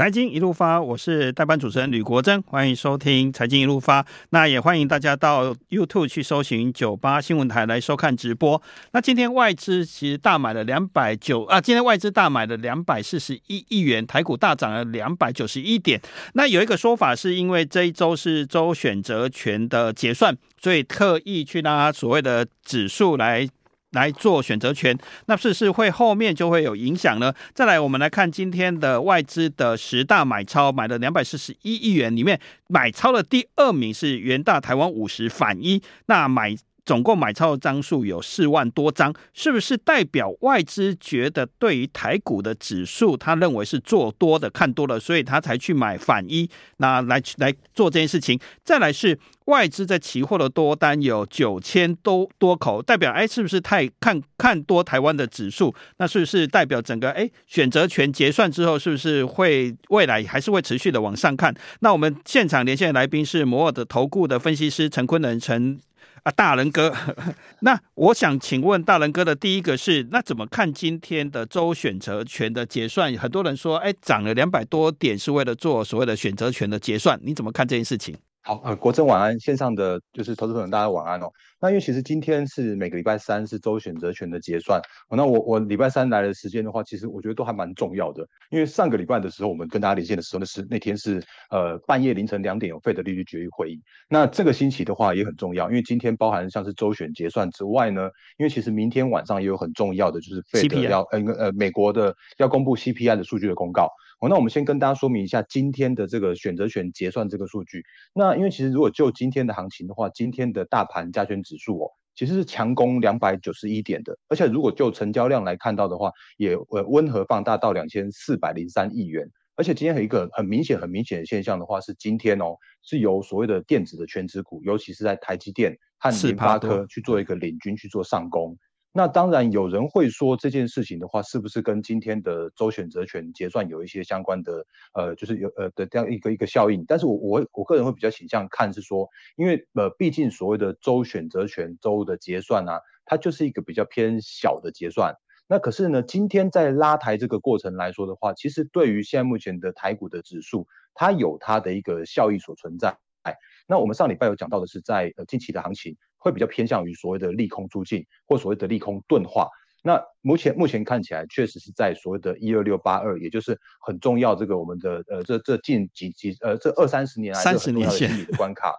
财经一路发，我是代班主持人吕国珍，欢迎收听财经一路发。那也欢迎大家到 YouTube 去搜寻九八新闻台来收看直播。那今天外资其实大买了两百九啊，今天外资大买了两百四十一亿元，台股大涨了两百九十一点。那有一个说法是因为这一周是周选择权的结算，所以特意去拉所谓的指数来。来做选择权，那是不是会后面就会有影响呢？再来，我们来看今天的外资的十大买超，买了两百四十一亿元，里面买超的第二名是元大台湾五十反一，那买。总共买超的张数有四万多张，是不是代表外资觉得对于台股的指数，他认为是做多的，看多了，所以他才去买反一，那来来做这件事情。再来是外资在期货的多单有九千多多口，代表哎，是不是太看看多台湾的指数？那是不是代表整个哎选择权结算之后，是不是会未来还是会持续的往上看？那我们现场连线的来宾是摩尔的投顾的分析师陈坤仁陈。啊，大人哥，那我想请问大人哥的第一个是，那怎么看今天的周选择权的结算？很多人说，哎，涨了两百多点是为了做所谓的选择权的结算，你怎么看这件事情？好，呃，国珍晚安，线上的就是投资朋友，大家晚安哦。那因为其实今天是每个礼拜三是周选择权的结算，哦、那我我礼拜三来的时间的话，其实我觉得都还蛮重要的。因为上个礼拜的时候，我们跟大家连线的时候，那是那天是呃半夜凌晨两点有 FED 利率决议会议。那这个星期的话也很重要，因为今天包含像是周选结算之外呢，因为其实明天晚上也有很重要的，就是 FED 要呃呃美国的要公布 CPI 的数据的公告。哦，那我们先跟大家说明一下今天的这个选择权结算这个数据。那因为其实如果就今天的行情的话，今天的大盘加权指数哦，其实是强攻两百九十一点的，而且如果就成交量来看到的话，也呃温和放大到两千四百零三亿元。而且今天有一个很明显、很明显的现象的话，是今天哦是由所谓的电子的全值股，尤其是在台积电和联发科去做一个领军去做上攻。那当然，有人会说这件事情的话，是不是跟今天的周选择权结算有一些相关的，呃，就是有呃的这样一个一个效应？但是我我我个人会比较倾向看是说，因为呃，毕竟所谓的周选择权周的结算啊，它就是一个比较偏小的结算。那可是呢，今天在拉抬这个过程来说的话，其实对于现在目前的台股的指数，它有它的一个效益所存在。哎，那我们上礼拜有讲到的是在呃近期的行情。会比较偏向于所谓的利空出尽，或所谓的利空钝化。那目前目前看起来，确实是在所谓的一二六八二，也就是很重要这个我们的呃这这近几几呃这二三十年来的很重要的心理的关卡，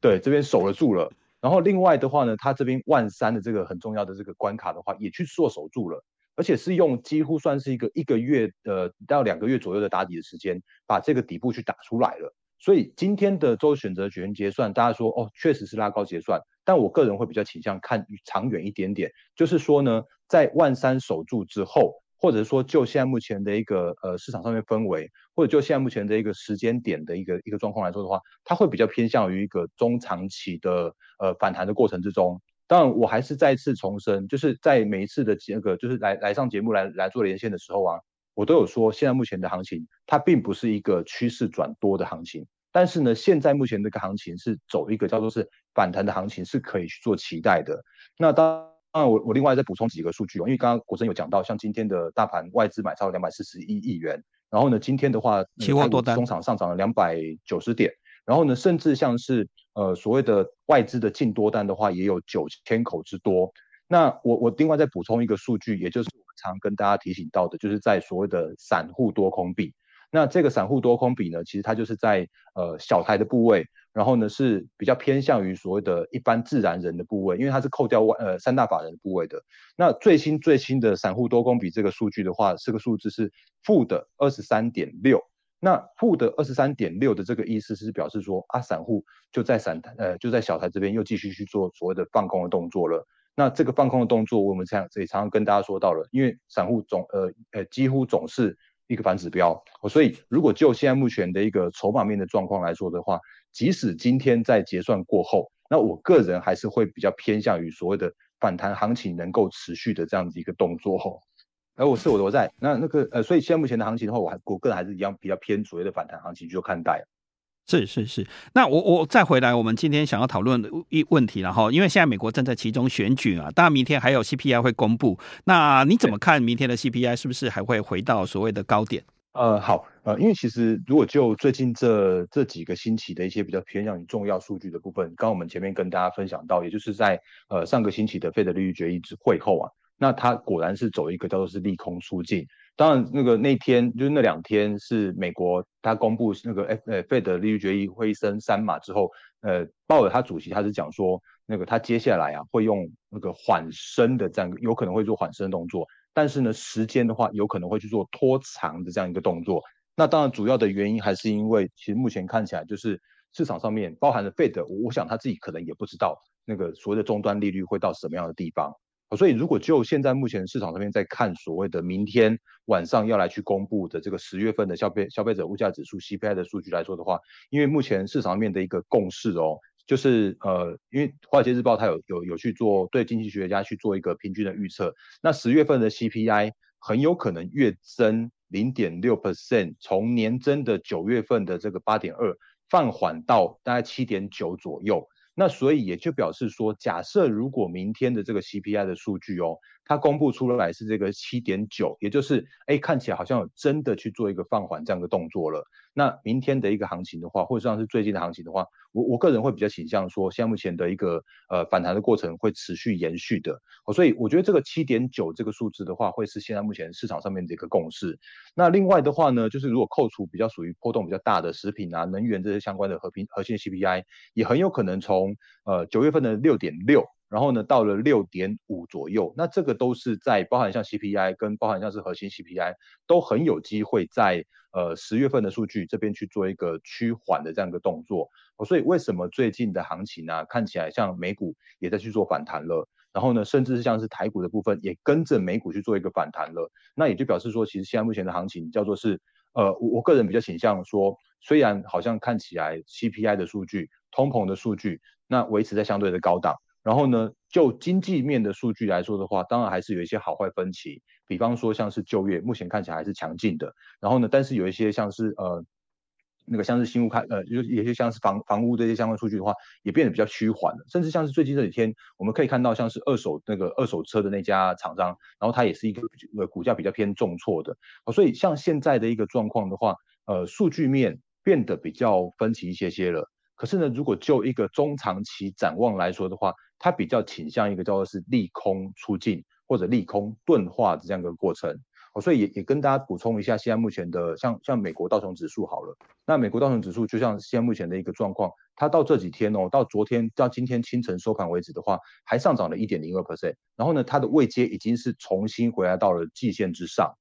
对这边守了住了。然后另外的话呢，它这边万三的这个很重要的这个关卡的话，也去做守住了，而且是用几乎算是一个一个月呃到两个月左右的打底的时间，把这个底部去打出来了。所以今天的周选择权结算，大家说哦，确实是拉高结算。但我个人会比较倾向看长远一点点，就是说呢，在万三守住之后，或者说就现在目前的一个呃市场上面氛围，或者就现在目前的一个时间点的一个一个状况来说的话，它会比较偏向于一个中长期的呃反弹的过程之中。当然，我还是再次重申，就是在每一次的这个就是来来上节目来来做连线的时候啊，我都有说，现在目前的行情它并不是一个趋势转多的行情。但是呢，现在目前这个行情是走一个叫做是反弹的行情，是可以去做期待的。那当然我，我我另外再补充几个数据哦，因为刚刚国珍有讲到，像今天的大盘外资买超两百四十一亿元，然后呢，今天的话，期货多单中场上涨了两百九十点，然后呢，甚至像是呃所谓的外资的净多单的话，也有九千口之多。那我我另外再补充一个数据，也就是我们常跟大家提醒到的，就是在所谓的散户多空比。那这个散户多空比呢，其实它就是在呃小台的部位，然后呢是比较偏向于所谓的一般自然人的部位，因为它是扣掉外呃三大法人的部位的。那最新最新的散户多空比这个数据的话，这个数字是负的二十三点六。那负的二十三点六的这个意思是表示说啊，散户就在散台呃就在小台这边又继续去做所谓的放空的动作了。那这个放空的动作，我们这样这里常常跟大家说到了，因为散户总呃呃几乎总是。一个反指标，所以如果就现在目前的一个筹码面的状况来说的话，即使今天在结算过后，那我个人还是会比较偏向于所谓的反弹行情能够持续的这样子一个动作。而我是我我在那那个呃，所以现在目前的行情的话，我还我个人还是一样比较偏所谓的反弹行情去看待。是是是，那我我再回来，我们今天想要讨论的一问题，然后因为现在美国正在其中选举啊，当然明天还有 CPI 会公布，那你怎么看明天的 CPI 是不是还会回到所谓的高点？呃，好，呃，因为其实如果就最近这这几个星期的一些比较偏向于重要数据的部分，刚刚我们前面跟大家分享到，也就是在呃上个星期的费德利率决议之会后啊，那它果然是走一个叫做是利空出尽。当然，那个那天就是那两天是美国他公布那个 F 呃费德利率决议会升三码之后，呃，鲍尔他主席他是讲说，那个他接下来啊会用那个缓升的这样有可能会做缓升的动作。但是呢，时间的话有可能会去做拖长的这样一个动作。那当然，主要的原因还是因为，其实目前看起来就是市场上面包含了费德我想他自己可能也不知道那个所谓的终端利率会到什么样的地方。所以，如果就现在目前市场上面在看所谓的明天晚上要来去公布的这个十月份的消费消费者物价指数 CPI 的数据来说的话，因为目前市场面的一个共识哦。就是呃，因为华尔街日报它有有有去做对经济学家去做一个平均的预测，那十月份的 CPI 很有可能月增零点六 percent，从年增的九月份的这个八点二放缓到大概七点九左右。那所以也就表示说，假设如果明天的这个 CPI 的数据哦，它公布出来是这个七点九，也就是哎看起来好像有真的去做一个放缓这样的动作了。那明天的一个行情的话，或者像是最近的行情的话，我我个人会比较倾向说，现在目前的一个呃反弹的过程会持续延续的，所以我觉得这个七点九这个数字的话，会是现在目前市场上面的一个共识。那另外的话呢，就是如果扣除比较属于波动比较大的食品啊、能源这些相关的核心核心 CPI，也很有可能从呃九月份的六点六。然后呢，到了六点五左右，那这个都是在包含像 CPI 跟包含像是核心 CPI 都很有机会在呃十月份的数据这边去做一个趋缓的这样一个动作。所以为什么最近的行情呢，看起来像美股也在去做反弹了，然后呢，甚至是像是台股的部分也跟着美股去做一个反弹了。那也就表示说，其实现在目前的行情叫做是呃，我我个人比较倾向说，虽然好像看起来 CPI 的数据、通膨的数据，那维持在相对的高档。然后呢，就经济面的数据来说的话，当然还是有一些好坏分歧。比方说，像是就业，目前看起来还是强劲的。然后呢，但是有一些像是呃，那个像是新屋开呃，有有些像是房房屋这些相关数据的话，也变得比较趋缓了。甚至像是最近这几天，我们可以看到像是二手那个二手车的那家厂商，然后它也是一个呃股价比较偏重挫的。所以像现在的一个状况的话，呃，数据面变得比较分歧一些些了。可是呢，如果就一个中长期展望来说的话，它比较倾向一个叫做是利空出尽或者利空钝化的这样一个过程。哦，所以也也跟大家补充一下，现在目前的像像美国道琼指数好了，那美国道琼指数就像现在目前的一个状况，它到这几天哦，到昨天到今天清晨收盘为止的话，还上涨了一点零二 percent，然后呢，它的位阶已经是重新回来到了季线之上。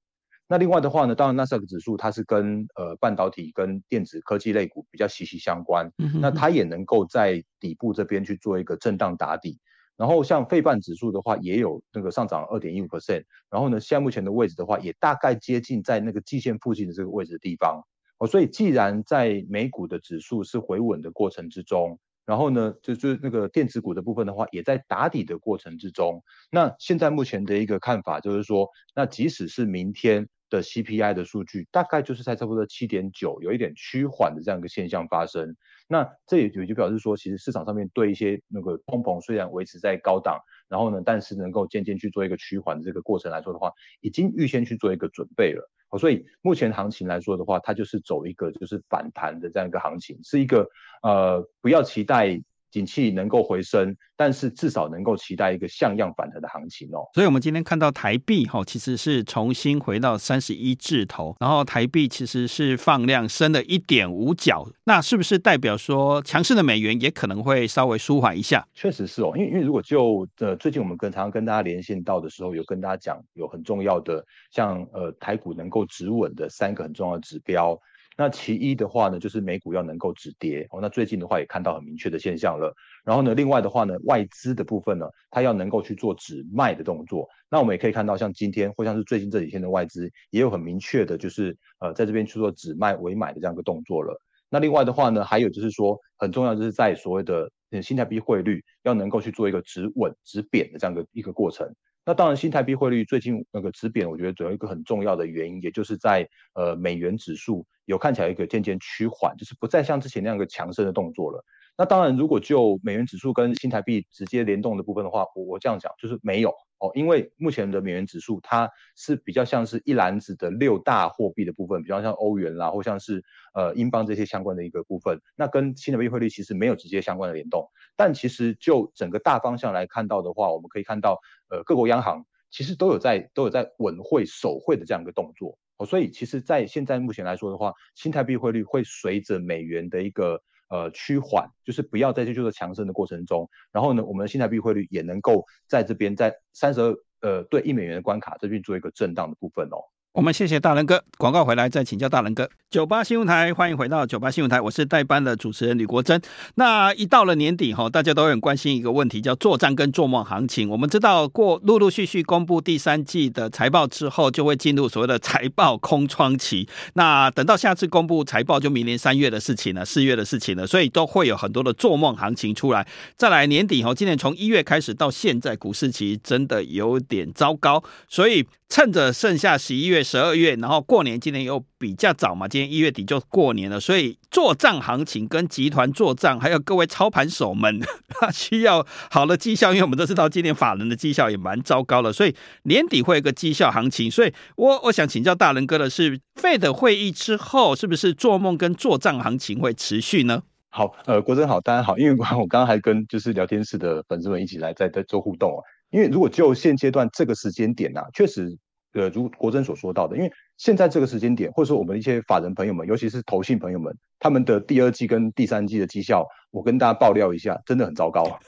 那另外的话呢，当然纳斯达克指数它是跟呃半导体跟电子科技类股比较息息相关，嗯、哼那它也能够在底部这边去做一个震荡打底。然后像费半指数的话，也有那个上涨二点一五 percent，然后呢，现在目前的位置的话，也大概接近在那个季线附近的这个位置的地方。哦，所以既然在美股的指数是回稳的过程之中。然后呢，就就那个电子股的部分的话，也在打底的过程之中。那现在目前的一个看法就是说，那即使是明天的 CPI 的数据，大概就是在差不多七点九，有一点趋缓的这样一个现象发生。那这也也就表示说，其实市场上面对一些那个通膨虽然维持在高档，然后呢，但是能够渐渐去做一个趋缓的这个过程来说的话，已经预先去做一个准备了。所以目前行情来说的话，它就是走一个就是反弹的这样一个行情，是一个呃不要期待景气能够回升，但是至少能够期待一个像样反弹的行情哦。所以，我们今天看到台币哈，其实是重新回到三十一字头，然后台币其实是放量升了一点五角，那是不是代表说强势的美元也可能会稍微舒缓一下？确实是哦，因为因为如果就呃最近我们跟常常跟大家连线到的时候，有跟大家讲有很重要的像呃台股能够止稳的三个很重要的指标。那其一的话呢，就是美股要能够止跌哦。那最近的话也看到很明确的现象了。然后呢，另外的话呢，外资的部分呢，它要能够去做止卖的动作。那我们也可以看到，像今天或像是最近这几天的外资，也有很明确的，就是呃，在这边去做止卖为买的这样一个动作了。那另外的话呢，还有就是说，很重要就是在所谓的新台币汇率要能够去做一个止稳止贬的这样的一个过程。那当然，新台币汇率最近那个止贬，我觉得主要一个很重要的原因，也就是在呃美元指数有看起来一个渐渐趋缓，就是不再像之前那样一个强势的动作了。那当然，如果就美元指数跟新台币直接联动的部分的话，我我这样讲就是没有哦，因为目前的美元指数它是比较像是一篮子的六大货币的部分，比方像欧元啦，或像是呃英镑这些相关的一个部分，那跟新台币汇率其实没有直接相关的联动。但其实就整个大方向来看到的话，我们可以看到，呃，各国央行其实都有在都有在稳汇守汇的这样一个动作。哦，所以其实，在现在目前来说的话，新台币汇率会随着美元的一个呃趋缓，就是不要再去做强升的过程中，然后呢，我们的新台币汇率也能够在这边在三十二呃对一美元的关卡这边做一个震荡的部分哦。我们谢谢大仁哥，广告回来再请教大仁哥。九八新闻台，欢迎回到九八新闻台，我是代班的主持人吕国珍。那一到了年底哈，大家都很关心一个问题，叫做帐跟做梦行情。我们知道过陆陆续续公布第三季的财报之后，就会进入所谓的财报空窗期。那等到下次公布财报，就明年三月的事情了，四月的事情了，所以都会有很多的做梦行情出来。再来年底哈，今年从一月开始到现在，股市其实真的有点糟糕，所以。趁着剩下十一月、十二月，然后过年，今年又比较早嘛，今年一月底就过年了，所以做账行情跟集团做账，还有各位操盘手们，他 需要好的绩效，因为我们都知道今年法人的绩效也蛮糟糕的，所以年底会有个绩效行情。所以我我想请教大仁哥的是费的会议之后，是不是做梦跟做账行情会持续呢？好，呃，国珍好，大家好，因为我刚刚还跟就是聊天室的粉丝们一起来在在做互动啊。因为如果就现阶段这个时间点呐、啊，确实，呃，如国珍所说到的，因为现在这个时间点，或者说我们一些法人朋友们，尤其是投信朋友们，他们的第二季跟第三季的绩效，我跟大家爆料一下，真的很糟糕啊。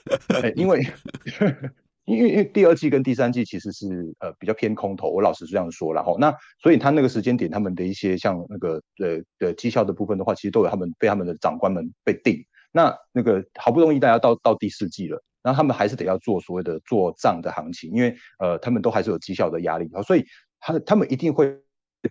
欸、因为，因为因为第二季跟第三季其实是呃比较偏空头，我老实这样说，然后那所以他那个时间点，他们的一些像那个呃的绩效的部分的话，其实都有他们被他们的长官们被定。那那个好不容易大家到到第四季了。然后他们还是得要做所谓的做账的行情，因为呃，他们都还是有绩效的压力，所以他他们一定会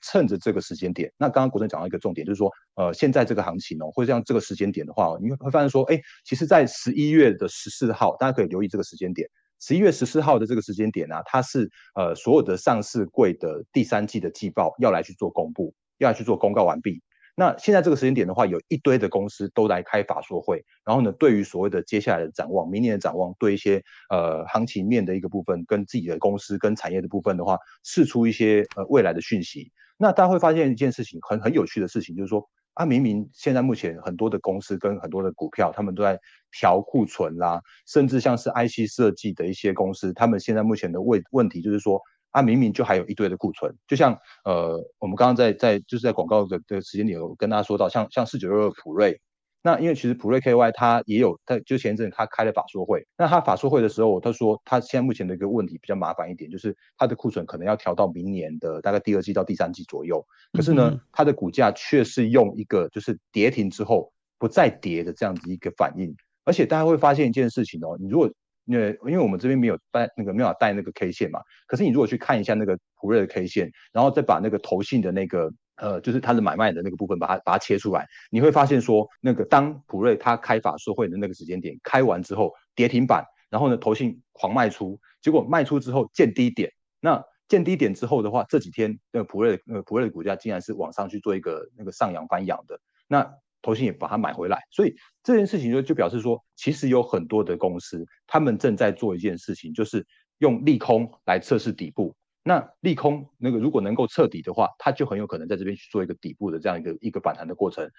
趁着这个时间点。那刚刚国珍讲到一个重点，就是说，呃，现在这个行情哦，或者像这个时间点的话，你会发现说，哎，其实，在十一月的十四号，大家可以留意这个时间点。十一月十四号的这个时间点呢、它是呃所有的上市柜的第三季的季报要来去做公布，要来去做公告完毕。那现在这个时间点的话，有一堆的公司都来开法说会，然后呢，对于所谓的接下来的展望、明年的展望，对一些呃行情面的一个部分，跟自己的公司跟产业的部分的话，释出一些呃未来的讯息。那大家会发现一件事情，很很有趣的事情，就是说啊，明明现在目前很多的公司跟很多的股票，他们都在调库存啦，甚至像是 IC 设计的一些公司，他们现在目前的问问题就是说。啊，明明就还有一堆的库存，就像呃，我们刚刚在在就是在广告的的时间里有跟大家说到，像像四九六二普瑞，那因为其实普瑞 KY 它也有在就前一阵它开了法说会，那它法说会的时候，他说他现在目前的一个问题比较麻烦一点，就是它的库存可能要调到明年的大概第二季到第三季左右，可是呢，它的股价却是用一个就是跌停之后不再跌的这样子一个反应，而且大家会发现一件事情哦，你如果因为因为我们这边没有带那个没有带那个 K 线嘛，可是你如果去看一下那个普瑞的 K 线，然后再把那个投信的那个呃，就是它的买卖的那个部分，把它把它切出来，你会发现说，那个当普瑞它开法说会的那个时间点开完之后跌停板，然后呢投信狂卖出，结果卖出之后见低点，那见低点之后的话，这几天那个普瑞呃普瑞的股价竟然是往上去做一个那个上扬翻扬的，那。投信也把它买回来，所以这件事情就就表示说，其实有很多的公司，他们正在做一件事情，就是用利空来测试底部。那利空那个如果能够彻底的话，它就很有可能在这边去做一个底部的这样一个一个反弹的过程，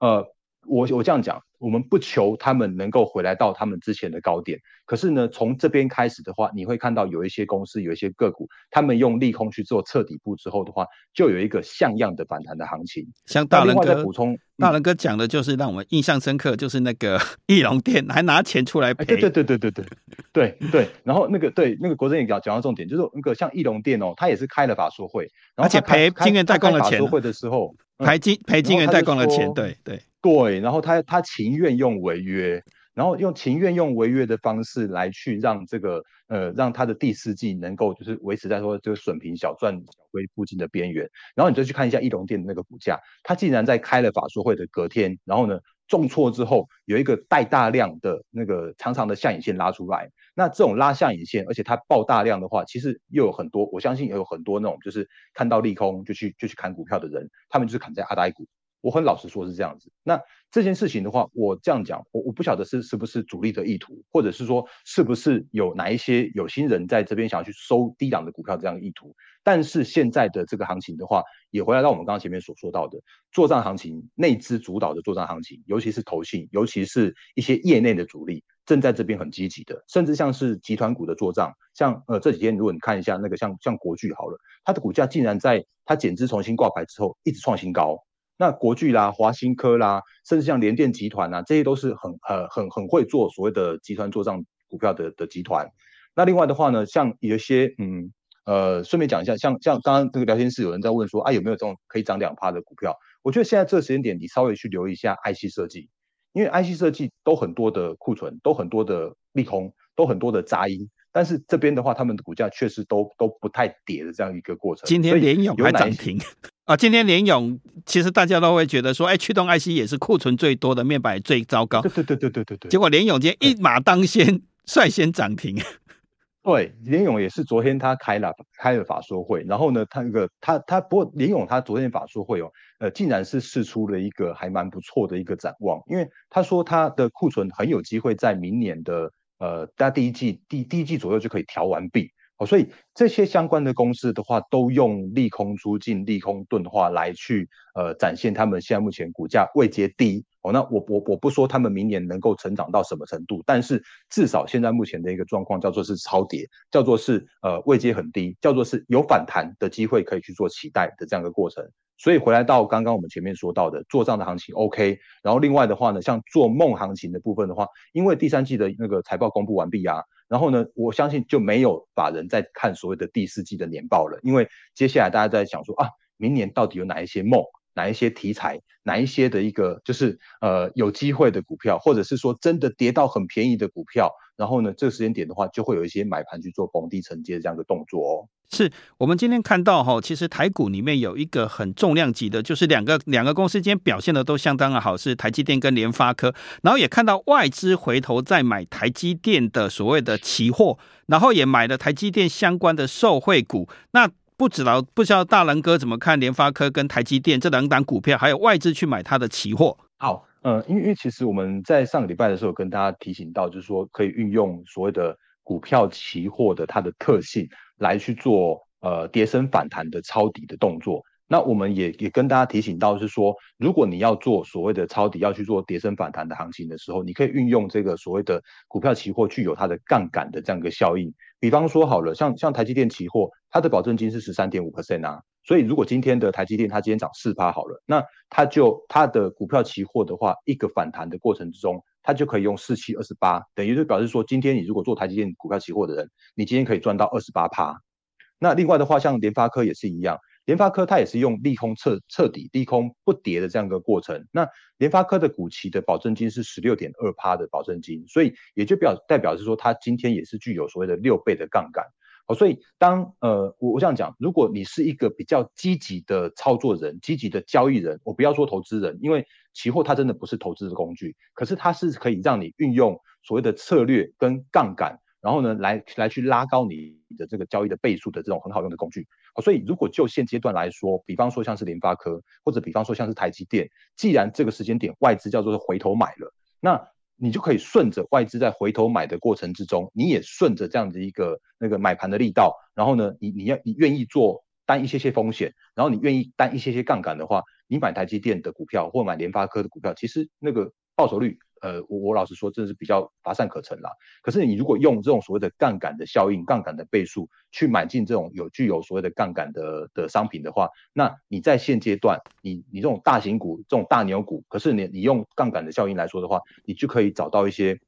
呃。我我这样讲，我们不求他们能够回来到他们之前的高点，可是呢，从这边开始的话，你会看到有一些公司、有一些个股，他们用利空去做测底部之后的话，就有一个像样的反弹的行情。像大仁哥补充，大仁哥讲的就是让我们印象深刻，就是那个 翼龙店还拿钱出来赔。对对对对对，对对。然后那个对那个国珍也讲讲到重点，就是那个像翼龙店哦，他也是开了法说会，而且赔金元代工的钱会的时候，赔金赔金元代工的钱，对对。对，然后他他情愿用违约，然后用情愿用违约的方式来去让这个呃让他的第四季能够就是维持在说这个损平小赚小亏附近的边缘，然后你就去看一下易隆电的那个股价，它竟然在开了法说会的隔天，然后呢重挫之后有一个带大量的那个长长的下影线拉出来，那这种拉下影线，而且它爆大量的话，其实又有很多，我相信也有很多那种就是看到利空就去就去砍股票的人，他们就是砍在阿呆股。我很老实说是这样子。那这件事情的话，我这样讲，我我不晓得是是不是主力的意图，或者是说是不是有哪一些有心人在这边想要去收低档的股票这样的意图。但是现在的这个行情的话，也回来到我们刚刚前面所说到的作帐行情，内资主导的作帐行情，尤其是投信，尤其是一些业内的主力，正在这边很积极的，甚至像是集团股的作帐，像呃这几天如果你看一下那个像像国巨好了，它的股价竟然在它减资重新挂牌之后一直创新高。那国巨啦、华新科啦，甚至像联电集团呐，这些都是很呃很很会做所谓的集团做账股票的的集团。那另外的话呢，像有一些嗯呃，顺便讲一下，像像刚刚这个聊天室有人在问说啊，有没有这种可以涨两趴的股票？我觉得现在这个时间点，你稍微去留意一下 IC 设计，因为 IC 设计都很多的库存，都很多的利空，都很多的杂音。但是这边的话，他们的股价确实都都不太跌的这样一个过程。今天联咏还涨停啊！今天联咏其实大家都会觉得说，哎，驱动 IC 也是库存最多的，面板也最糟糕。对对对对对对对。结果联咏今天一马当先，率先涨停。对，联咏也是昨天他开了开了法说会，然后呢，他那个他他不过联咏他昨天法说会哦，呃，竟然是试出了一个还蛮不错的一个展望，因为他说他的库存很有机会在明年的。呃，大家第一季第第一季左右就可以调完毕，哦，所以这些相关的公司的话，都用利空出尽、利空钝化来去呃展现他们现在目前股价位阶低，哦，那我我我不说他们明年能够成长到什么程度，但是至少现在目前的一个状况叫做是超跌，叫做是呃位阶很低，叫做是有反弹的机会可以去做期待的这样一个过程。所以回来到刚刚我们前面说到的做账的行情，OK。然后另外的话呢，像做梦行情的部分的话，因为第三季的那个财报公布完毕啊，然后呢，我相信就没有法人在看所谓的第四季的年报了，因为接下来大家在想说啊，明年到底有哪一些梦，哪一些题材，哪一些的一个就是呃有机会的股票，或者是说真的跌到很便宜的股票，然后呢，这个时间点的话，就会有一些买盘去做逢低承接这样的动作哦。是我们今天看到哈，其实台股里面有一个很重量级的，就是两个两个公司今天表现的都相当的好，是台积电跟联发科。然后也看到外资回头在买台积电的所谓的期货，然后也买了台积电相关的受惠股。那不知道不知道大能哥怎么看联发科跟台积电这两档股票，还有外资去买它的期货？好，嗯，因为因为其实我们在上个礼拜的时候跟大家提醒到，就是说可以运用所谓的股票期货的它的特性。来去做呃跌升反弹的抄底的动作，那我们也也跟大家提醒到是说，如果你要做所谓的抄底，要去做跌升反弹的行情的时候，你可以运用这个所谓的股票期货具有它的杠杆的这样一个效应。比方说好了，像像台积电期货，它的保证金是十三点五 percent 啊，所以如果今天的台积电它今天涨四趴好了，那它就它的股票期货的话，一个反弹的过程之中。它就可以用四七二十八，等于就表示说，今天你如果做台积电股票期货的人，你今天可以赚到二十八趴。那另外的话，像联发科也是一样，联发科它也是用利空彻彻底、利空不跌的这样一个过程。那联发科的股期的保证金是十六点二趴的保证金，所以也就表代表是说，它今天也是具有所谓的六倍的杠杆。好所以当呃我我这样讲，如果你是一个比较积极的操作人、积极的交易人，我不要说投资人，因为期货它真的不是投资的工具，可是它是可以让你运用所谓的策略跟杠杆，然后呢来来去拉高你的这个交易的倍数的这种很好用的工具。所以如果就现阶段来说，比方说像是联发科，或者比方说像是台积电，既然这个时间点外资叫做是回头买了，那你就可以顺着外资在回头买的过程之中，你也顺着这样子一个那个买盘的力道，然后呢，你你要你愿意做担一些些风险，然后你愿意担一些些杠杆的话，你买台积电的股票或买联发科的股票，其实那个报酬率。呃，我我老实说，这是比较乏善可陈啦。可是你如果用这种所谓的杠杆的效应、杠杆的倍数去买进这种有具有所谓的杠杆的的商品的话，那你在现阶段，你你这种大型股、这种大牛股，可是你你用杠杆的效应来说的话，你就可以找到一些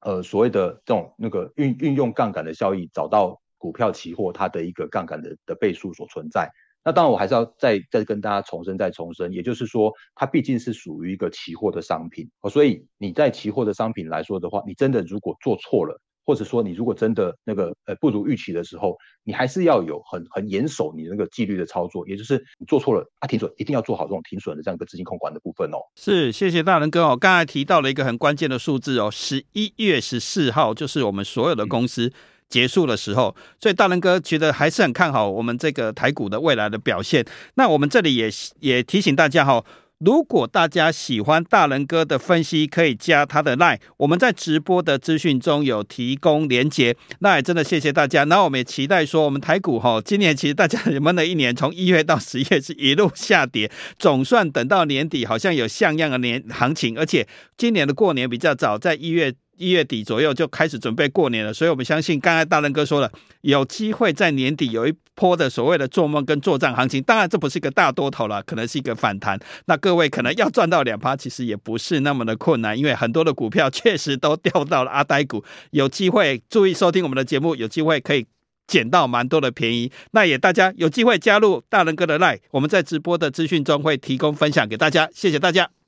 呃所谓的这种那个运运用杠杆的效益，找到股票期货它的一个杠杆的的倍数所存在。那当然，我还是要再再跟大家重申、再重申，也就是说，它毕竟是属于一个期货的商品哦，所以你在期货的商品来说的话，你真的如果做错了，或者说你如果真的那个呃不如预期的时候，你还是要有很很严守你那个纪律的操作，也就是你做错了啊，停损一定要做好这种停损的这样一个资金控管的部分哦。是，谢谢大仁哥哦，刚才提到了一个很关键的数字哦，十一月十四号就是我们所有的公司。结束的时候，所以大仁哥觉得还是很看好我们这个台股的未来的表现。那我们这里也也提醒大家哈，如果大家喜欢大人哥的分析，可以加他的 line，我们在直播的资讯中有提供连接。那也真的谢谢大家。那我们也期待说，我们台股哈，今年其实大家闷了一年，从一月到十月是一路下跌，总算等到年底好像有像样的年行情，而且今年的过年比较早，在一月。一月底左右就开始准备过年了，所以我们相信刚才大仁哥说了，有机会在年底有一波的所谓的做梦跟作战行情。当然，这不是一个大多头了，可能是一个反弹。那各位可能要赚到两趴，其实也不是那么的困难，因为很多的股票确实都掉到了阿呆股。有机会注意收听我们的节目，有机会可以捡到蛮多的便宜。那也大家有机会加入大人哥的 LINE，我们在直播的资讯中会提供分享给大家。谢谢大家。